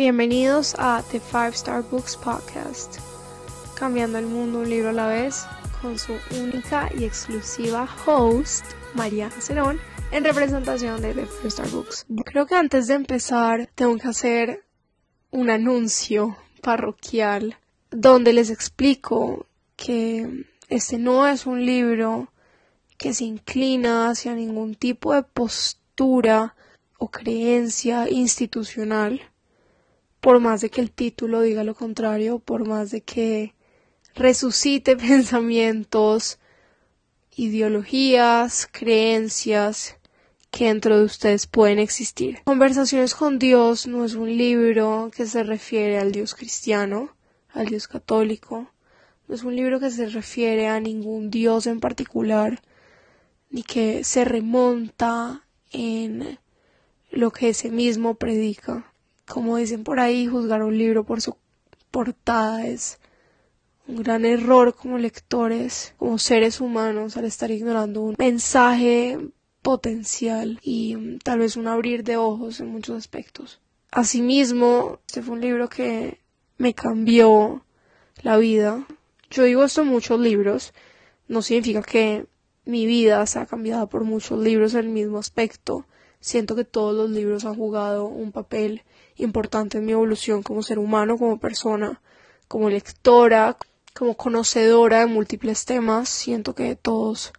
Bienvenidos a The Five Star Books Podcast, cambiando el mundo un libro a la vez, con su única y exclusiva host, María Cerón, en representación de The Five Star Books. Creo que antes de empezar tengo que hacer un anuncio parroquial donde les explico que este no es un libro que se inclina hacia ningún tipo de postura o creencia institucional por más de que el título diga lo contrario, por más de que resucite pensamientos, ideologías, creencias que dentro de ustedes pueden existir. Conversaciones con Dios no es un libro que se refiere al Dios cristiano, al Dios católico, no es un libro que se refiere a ningún Dios en particular, ni que se remonta en lo que ese mismo predica como dicen por ahí, juzgar un libro por su portada es un gran error como lectores, como seres humanos, al estar ignorando un mensaje potencial y mm, tal vez un abrir de ojos en muchos aspectos. Asimismo, este fue un libro que me cambió la vida. Yo digo esto en muchos libros, no significa que mi vida se ha cambiado por muchos libros en el mismo aspecto. Siento que todos los libros han jugado un papel importante en mi evolución como ser humano, como persona, como lectora, como conocedora de múltiples temas. Siento que todos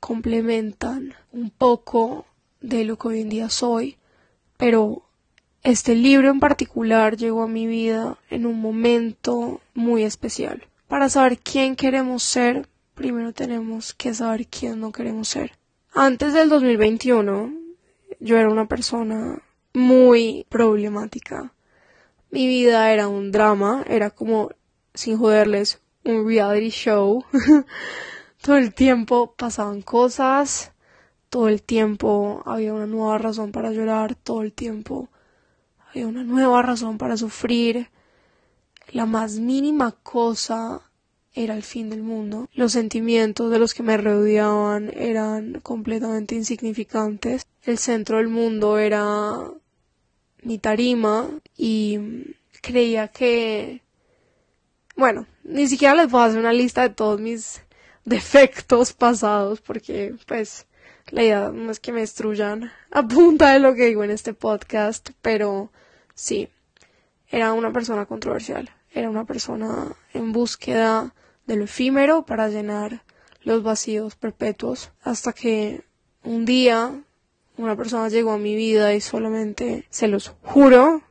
complementan un poco de lo que hoy en día soy, pero este libro en particular llegó a mi vida en un momento muy especial. Para saber quién queremos ser, primero tenemos que saber quién no queremos ser. Antes del 2021, yo era una persona muy problemática. Mi vida era un drama, era como, sin joderles, un reality show. todo el tiempo pasaban cosas, todo el tiempo había una nueva razón para llorar, todo el tiempo había una nueva razón para sufrir. La más mínima cosa era el fin del mundo. Los sentimientos de los que me rodeaban eran completamente insignificantes. El centro del mundo era mi tarima y creía que, bueno, ni siquiera les a hacer una lista de todos mis defectos pasados porque pues la idea no es que me destruyan a punta de lo que digo en este podcast, pero sí, era una persona controversial, era una persona en búsqueda de lo efímero para llenar los vacíos perpetuos hasta que un día una persona llegó a mi vida y solamente se los juro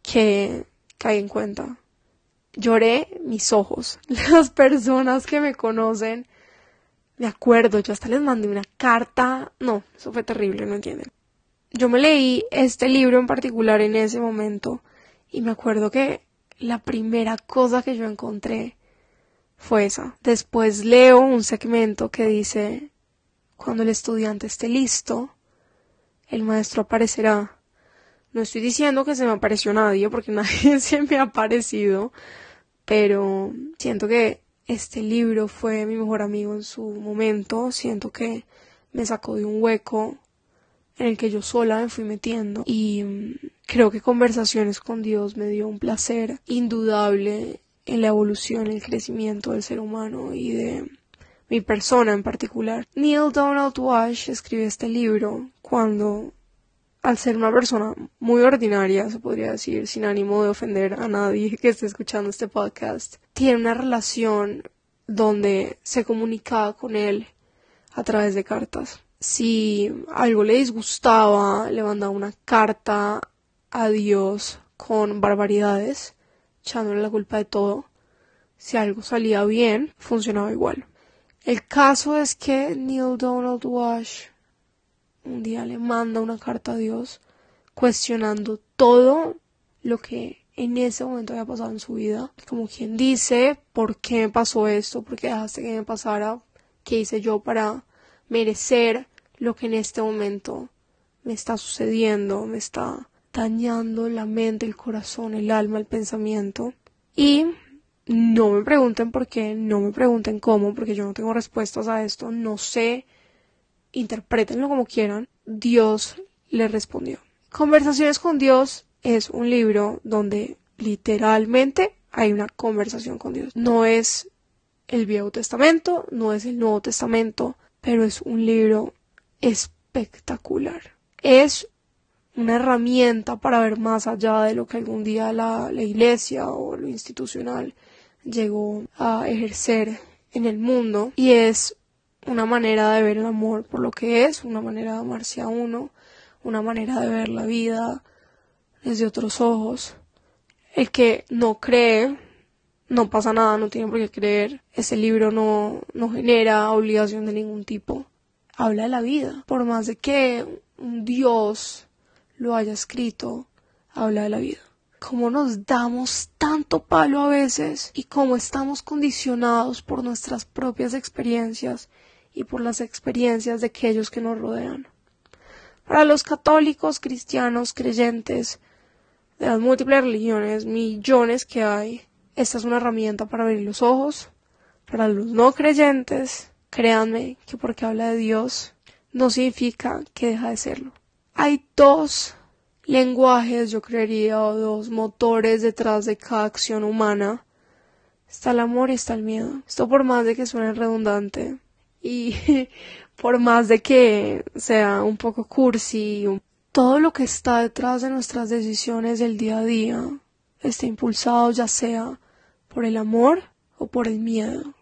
que caí en cuenta. Lloré mis ojos. Las personas que me conocen, me acuerdo, yo hasta les mandé una carta. No, eso fue terrible, no entienden. Yo me leí este libro en particular en ese momento y me acuerdo que la primera cosa que yo encontré fue esa. Después leo un segmento que dice, cuando el estudiante esté listo, el maestro aparecerá. No estoy diciendo que se me apareció nadie, porque nadie se me ha aparecido, pero siento que este libro fue mi mejor amigo en su momento, siento que me sacó de un hueco en el que yo sola me fui metiendo y mm, creo que conversaciones con Dios me dio un placer indudable en la evolución, el crecimiento del ser humano y de mi persona en particular. Neil Donald Walsh escribe este libro cuando, al ser una persona muy ordinaria, se podría decir, sin ánimo de ofender a nadie que esté escuchando este podcast, tiene una relación donde se comunicaba con él a través de cartas. Si algo le disgustaba, le mandaba una carta a Dios con barbaridades, echándole la culpa de todo. Si algo salía bien, funcionaba igual. El caso es que Neil Donald Walsh un día le manda una carta a Dios cuestionando todo lo que en ese momento había pasado en su vida. Como quien dice, ¿por qué me pasó esto? ¿Por qué dejaste que me pasara? ¿Qué hice yo para merecer lo que en este momento me está sucediendo? Me está dañando la mente, el corazón, el alma, el pensamiento. Y no me pregunten por qué, no me pregunten cómo, porque yo no tengo respuestas a esto, no sé, interpretenlo como quieran. Dios le respondió. Conversaciones con Dios es un libro donde literalmente hay una conversación con Dios. No es el Viejo Testamento, no es el Nuevo Testamento, pero es un libro espectacular. Es una herramienta para ver más allá de lo que algún día la, la iglesia o lo institucional llegó a ejercer en el mundo y es una manera de ver el amor por lo que es, una manera de amarse a uno, una manera de ver la vida desde otros ojos. El que no cree, no pasa nada, no tiene por qué creer. Ese libro no, no genera obligación de ningún tipo. Habla de la vida. Por más de que un Dios lo haya escrito, habla de la vida. Cómo nos damos tanto palo a veces y cómo estamos condicionados por nuestras propias experiencias y por las experiencias de aquellos que nos rodean. Para los católicos, cristianos, creyentes, de las múltiples religiones, millones que hay, esta es una herramienta para abrir los ojos. Para los no creyentes, créanme que porque habla de Dios no significa que deja de serlo. Hay dos lenguajes, yo creería, o dos motores detrás de cada acción humana. Está el amor y está el miedo. Esto por más de que suene redundante y por más de que sea un poco cursi, todo lo que está detrás de nuestras decisiones del día a día está impulsado ya sea por el amor o por el miedo.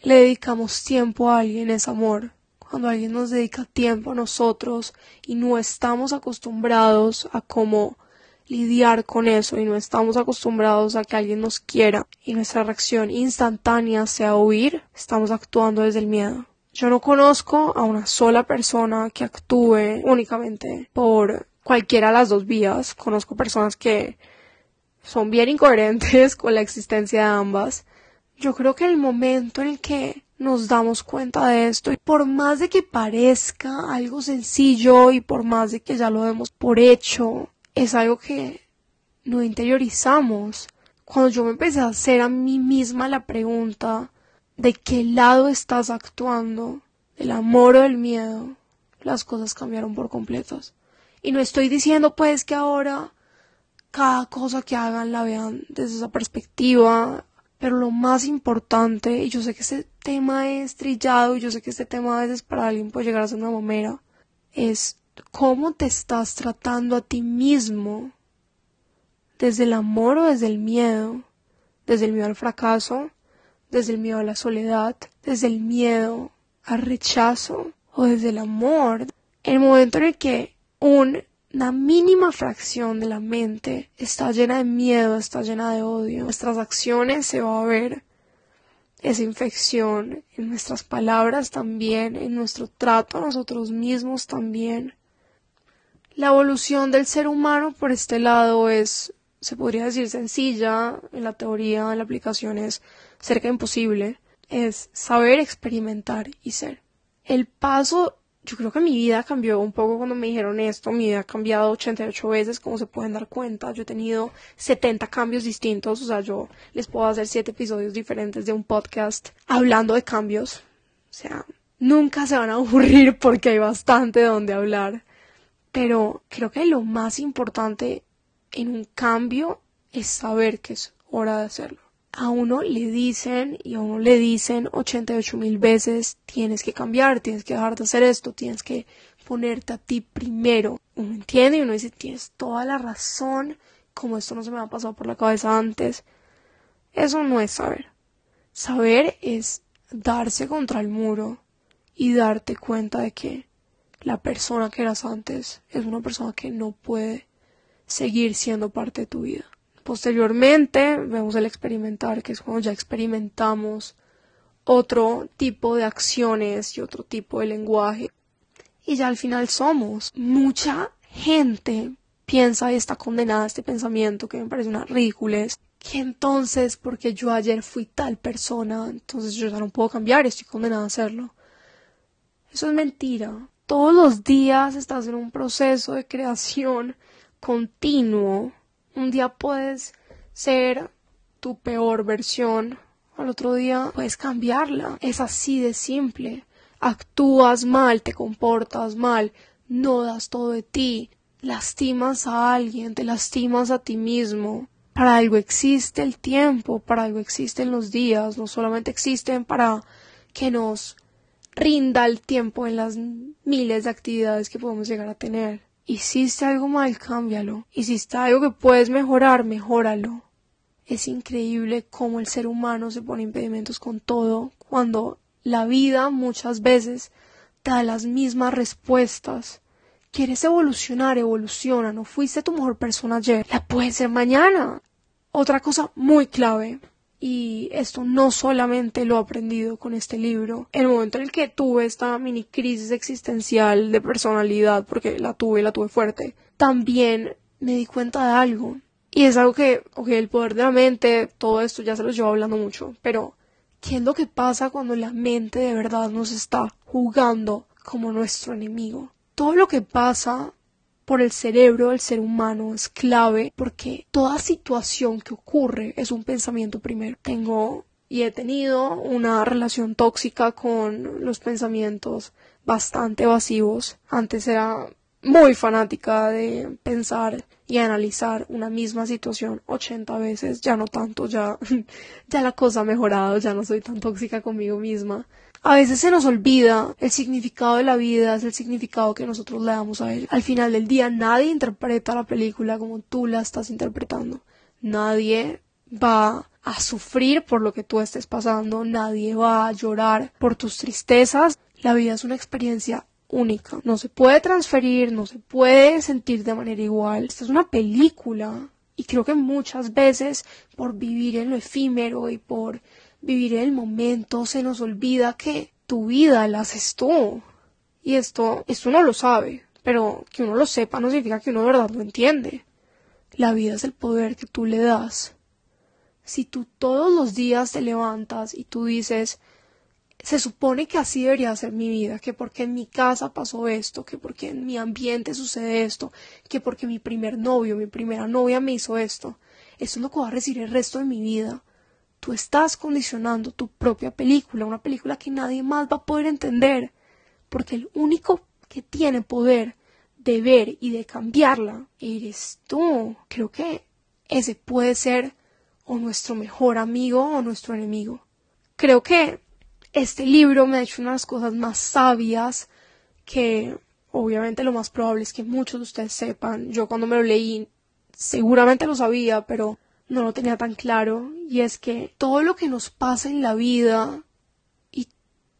Le dedicamos tiempo a alguien es amor. Cuando alguien nos dedica tiempo a nosotros y no estamos acostumbrados a cómo lidiar con eso y no estamos acostumbrados a que alguien nos quiera y nuestra reacción instantánea sea huir, estamos actuando desde el miedo. Yo no conozco a una sola persona que actúe únicamente por cualquiera de las dos vías. Conozco personas que son bien incoherentes con la existencia de ambas. Yo creo que el momento en el que nos damos cuenta de esto y por más de que parezca algo sencillo y por más de que ya lo demos por hecho, es algo que no interiorizamos. Cuando yo me empecé a hacer a mí misma la pregunta de qué lado estás actuando, del amor o del miedo, las cosas cambiaron por completos. Y no estoy diciendo pues que ahora cada cosa que hagan la vean desde esa perspectiva, pero lo más importante, y yo sé que este tema es trillado, y yo sé que este tema a veces para alguien puede llegar a ser una momera, es cómo te estás tratando a ti mismo, desde el amor o desde el miedo, desde el miedo al fracaso, desde el miedo a la soledad, desde el miedo al rechazo o desde el amor. El momento en el que una mínima fracción de la mente está llena de miedo, está llena de odio, nuestras acciones se va a ver esa infección en nuestras palabras también, en nuestro trato a nosotros mismos también. La evolución del ser humano por este lado es, se podría decir, sencilla, en la teoría, en la aplicación es cerca imposible, es saber experimentar y ser. El paso, yo creo que mi vida cambió un poco cuando me dijeron esto, mi vida ha cambiado 88 veces, como se pueden dar cuenta, yo he tenido 70 cambios distintos, o sea, yo les puedo hacer 7 episodios diferentes de un podcast hablando de cambios, o sea, nunca se van a aburrir porque hay bastante de donde hablar, pero creo que lo más importante en un cambio es saber que es hora de hacerlo a uno le dicen y a uno le dicen 88 mil veces tienes que cambiar, tienes que dejar de hacer esto, tienes que ponerte a ti primero. Uno entiende y uno dice tienes toda la razón, como esto no se me ha pasado por la cabeza antes. Eso no es saber. Saber es darse contra el muro y darte cuenta de que la persona que eras antes es una persona que no puede seguir siendo parte de tu vida. Posteriormente vemos el experimentar, que es cuando ya experimentamos otro tipo de acciones y otro tipo de lenguaje. Y ya al final somos. Mucha gente piensa y está condenada a este pensamiento que me parece una ridiculez. Que entonces, porque yo ayer fui tal persona, entonces yo ya no puedo cambiar estoy condenada a hacerlo. Eso es mentira. Todos los días estás en un proceso de creación continuo un día puedes ser tu peor versión, al otro día puedes cambiarla. Es así de simple. Actúas mal, te comportas mal, no das todo de ti, lastimas a alguien, te lastimas a ti mismo. Para algo existe el tiempo, para algo existen los días, no solamente existen para que nos rinda el tiempo en las miles de actividades que podemos llegar a tener. Hiciste algo mal, cámbialo. Hiciste algo que puedes mejorar, mejóralo. Es increíble cómo el ser humano se pone impedimentos con todo cuando la vida muchas veces da las mismas respuestas. Quieres evolucionar, evoluciona. No fuiste tu mejor persona ayer. La puedes ser mañana. Otra cosa muy clave y esto no solamente lo he aprendido con este libro. El momento en el que tuve esta mini crisis existencial de personalidad, porque la tuve, la tuve fuerte, también me di cuenta de algo. Y es algo que, ok, el poder de la mente, todo esto ya se lo llevo hablando mucho, pero ¿qué es lo que pasa cuando la mente de verdad nos está jugando como nuestro enemigo? Todo lo que pasa por el cerebro del ser humano es clave porque toda situación que ocurre es un pensamiento primero. Tengo y he tenido una relación tóxica con los pensamientos bastante evasivos. Antes era muy fanática de pensar y analizar una misma situación 80 veces, ya no tanto, ya, ya la cosa ha mejorado, ya no soy tan tóxica conmigo misma. A veces se nos olvida el significado de la vida, es el significado que nosotros le damos a él. Al final del día nadie interpreta la película como tú la estás interpretando. Nadie va a sufrir por lo que tú estés pasando, nadie va a llorar por tus tristezas. La vida es una experiencia única. No se puede transferir, no se puede sentir de manera igual. Esta es una película. Y creo que muchas veces por vivir en lo efímero y por vivir el momento, se nos olvida que tu vida la haces tú. Y esto, esto uno lo sabe, pero que uno lo sepa no significa que uno de verdad lo entiende. La vida es el poder que tú le das. Si tú todos los días te levantas y tú dices, se supone que así debería ser mi vida, que porque en mi casa pasó esto, que porque en mi ambiente sucede esto, que porque mi primer novio, mi primera novia me hizo esto, esto es lo que va a recibir el resto de mi vida tú estás condicionando tu propia película, una película que nadie más va a poder entender, porque el único que tiene poder de ver y de cambiarla eres tú. Creo que ese puede ser o nuestro mejor amigo o nuestro enemigo. Creo que este libro me ha hecho unas cosas más sabias que obviamente lo más probable es que muchos de ustedes sepan. Yo cuando me lo leí seguramente lo sabía, pero no lo tenía tan claro y es que todo lo que nos pasa en la vida y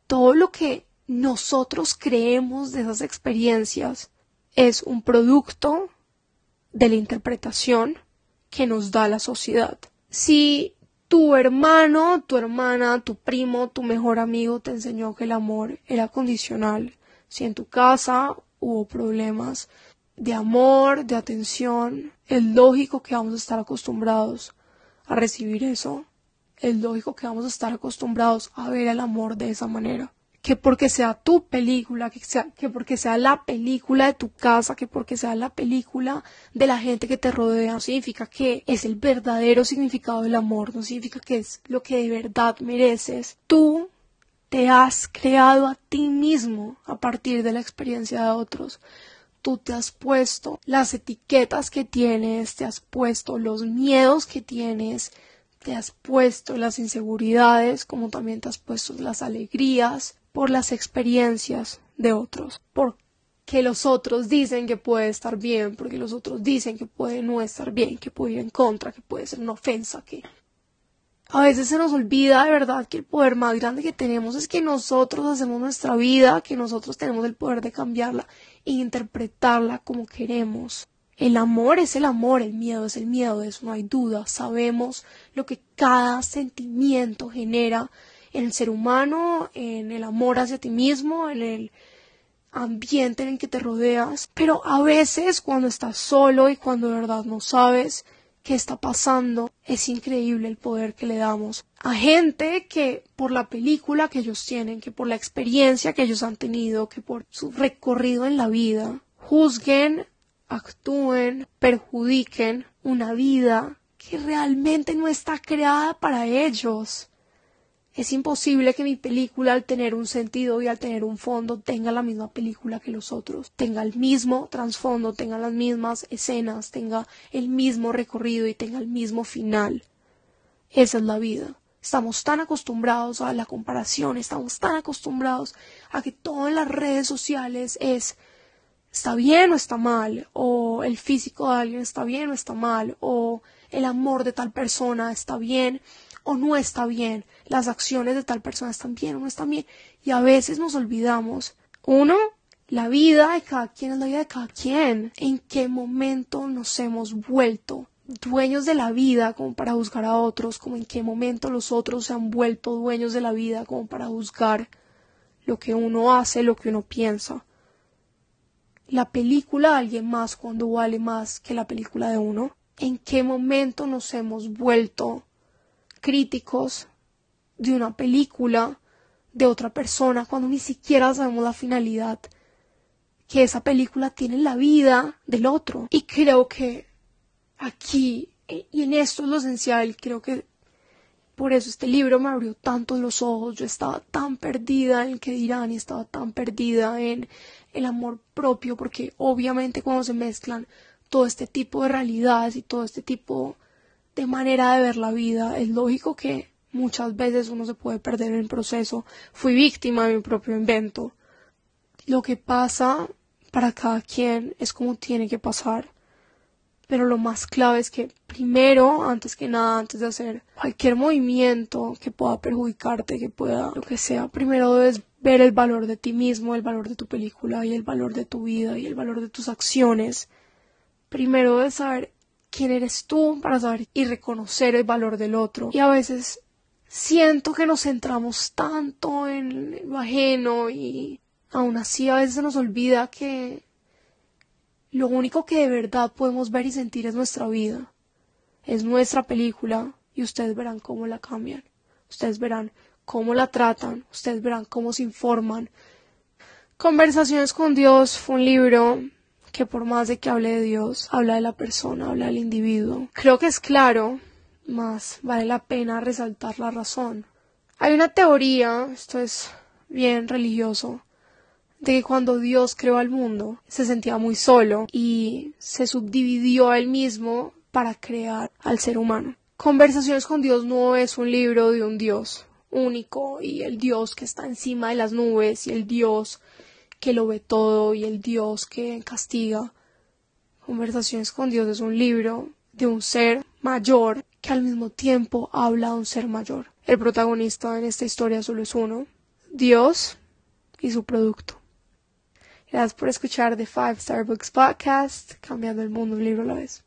todo lo que nosotros creemos de esas experiencias es un producto de la interpretación que nos da la sociedad. Si tu hermano, tu hermana, tu primo, tu mejor amigo te enseñó que el amor era condicional, si en tu casa hubo problemas, de amor, de atención, es lógico que vamos a estar acostumbrados a recibir eso. Es lógico que vamos a estar acostumbrados a ver el amor de esa manera. Que porque sea tu película, que, sea, que porque sea la película de tu casa, que porque sea la película de la gente que te rodea, no significa que es el verdadero significado del amor, no significa que es lo que de verdad mereces. Tú te has creado a ti mismo a partir de la experiencia de otros tú te has puesto, las etiquetas que tienes, te has puesto los miedos que tienes, te has puesto las inseguridades, como también te has puesto las alegrías por las experiencias de otros, porque los otros dicen que puede estar bien, porque los otros dicen que puede no estar bien, que puede ir en contra, que puede ser una ofensa, que a veces se nos olvida de verdad que el poder más grande que tenemos es que nosotros hacemos nuestra vida, que nosotros tenemos el poder de cambiarla e interpretarla como queremos. El amor es el amor, el miedo es el miedo, de eso no hay duda. Sabemos lo que cada sentimiento genera en el ser humano, en el amor hacia ti mismo, en el ambiente en el que te rodeas. Pero a veces cuando estás solo y cuando de verdad no sabes, qué está pasando, es increíble el poder que le damos a gente que por la película que ellos tienen, que por la experiencia que ellos han tenido, que por su recorrido en la vida, juzguen, actúen, perjudiquen una vida que realmente no está creada para ellos. Es imposible que mi película, al tener un sentido y al tener un fondo, tenga la misma película que los otros, tenga el mismo trasfondo, tenga las mismas escenas, tenga el mismo recorrido y tenga el mismo final. Esa es la vida. Estamos tan acostumbrados a la comparación, estamos tan acostumbrados a que todo en las redes sociales es está bien o está mal, o el físico de alguien está bien o está mal, o el amor de tal persona está bien o no está bien, las acciones de tal persona están bien o no están bien, y a veces nos olvidamos, uno, la vida de cada quien es la vida de cada quien, en qué momento nos hemos vuelto dueños de la vida como para juzgar a otros, como en qué momento los otros se han vuelto dueños de la vida como para juzgar lo que uno hace, lo que uno piensa. La película de alguien más cuando vale más que la película de uno. ¿En qué momento nos hemos vuelto críticos de una película de otra persona cuando ni siquiera sabemos la finalidad que esa película tiene la vida del otro. Y creo que aquí, y en esto es lo esencial, creo que por eso este libro me abrió tanto los ojos. Yo estaba tan perdida en el que dirán y estaba tan perdida en el amor propio, porque obviamente cuando se mezclan todo este tipo de realidades y todo este tipo de manera de ver la vida. Es lógico que muchas veces uno se puede perder en el proceso. Fui víctima de mi propio invento. Lo que pasa para cada quien es como tiene que pasar. Pero lo más clave es que primero, antes que nada, antes de hacer cualquier movimiento que pueda perjudicarte, que pueda, lo que sea, primero debes ver el valor de ti mismo, el valor de tu película y el valor de tu vida y el valor de tus acciones. Primero debes saber quién eres tú para saber y reconocer el valor del otro. Y a veces siento que nos centramos tanto en lo ajeno y aún así a veces se nos olvida que lo único que de verdad podemos ver y sentir es nuestra vida. Es nuestra película y ustedes verán cómo la cambian. Ustedes verán cómo la tratan. Ustedes verán cómo se informan. Conversaciones con Dios fue un libro que por más de que hable de Dios, habla de la persona, habla del individuo. Creo que es claro, más vale la pena resaltar la razón. Hay una teoría, esto es bien religioso, de que cuando Dios creó al mundo se sentía muy solo y se subdividió a él mismo para crear al ser humano. Conversaciones con Dios no es un libro de un Dios único y el Dios que está encima de las nubes y el Dios que lo ve todo y el Dios que castiga. Conversaciones con Dios es un libro de un ser mayor que al mismo tiempo habla de un ser mayor. El protagonista en esta historia solo es uno, Dios y su producto. Gracias por escuchar The Five Star Books Podcast, cambiando el mundo un libro a la vez.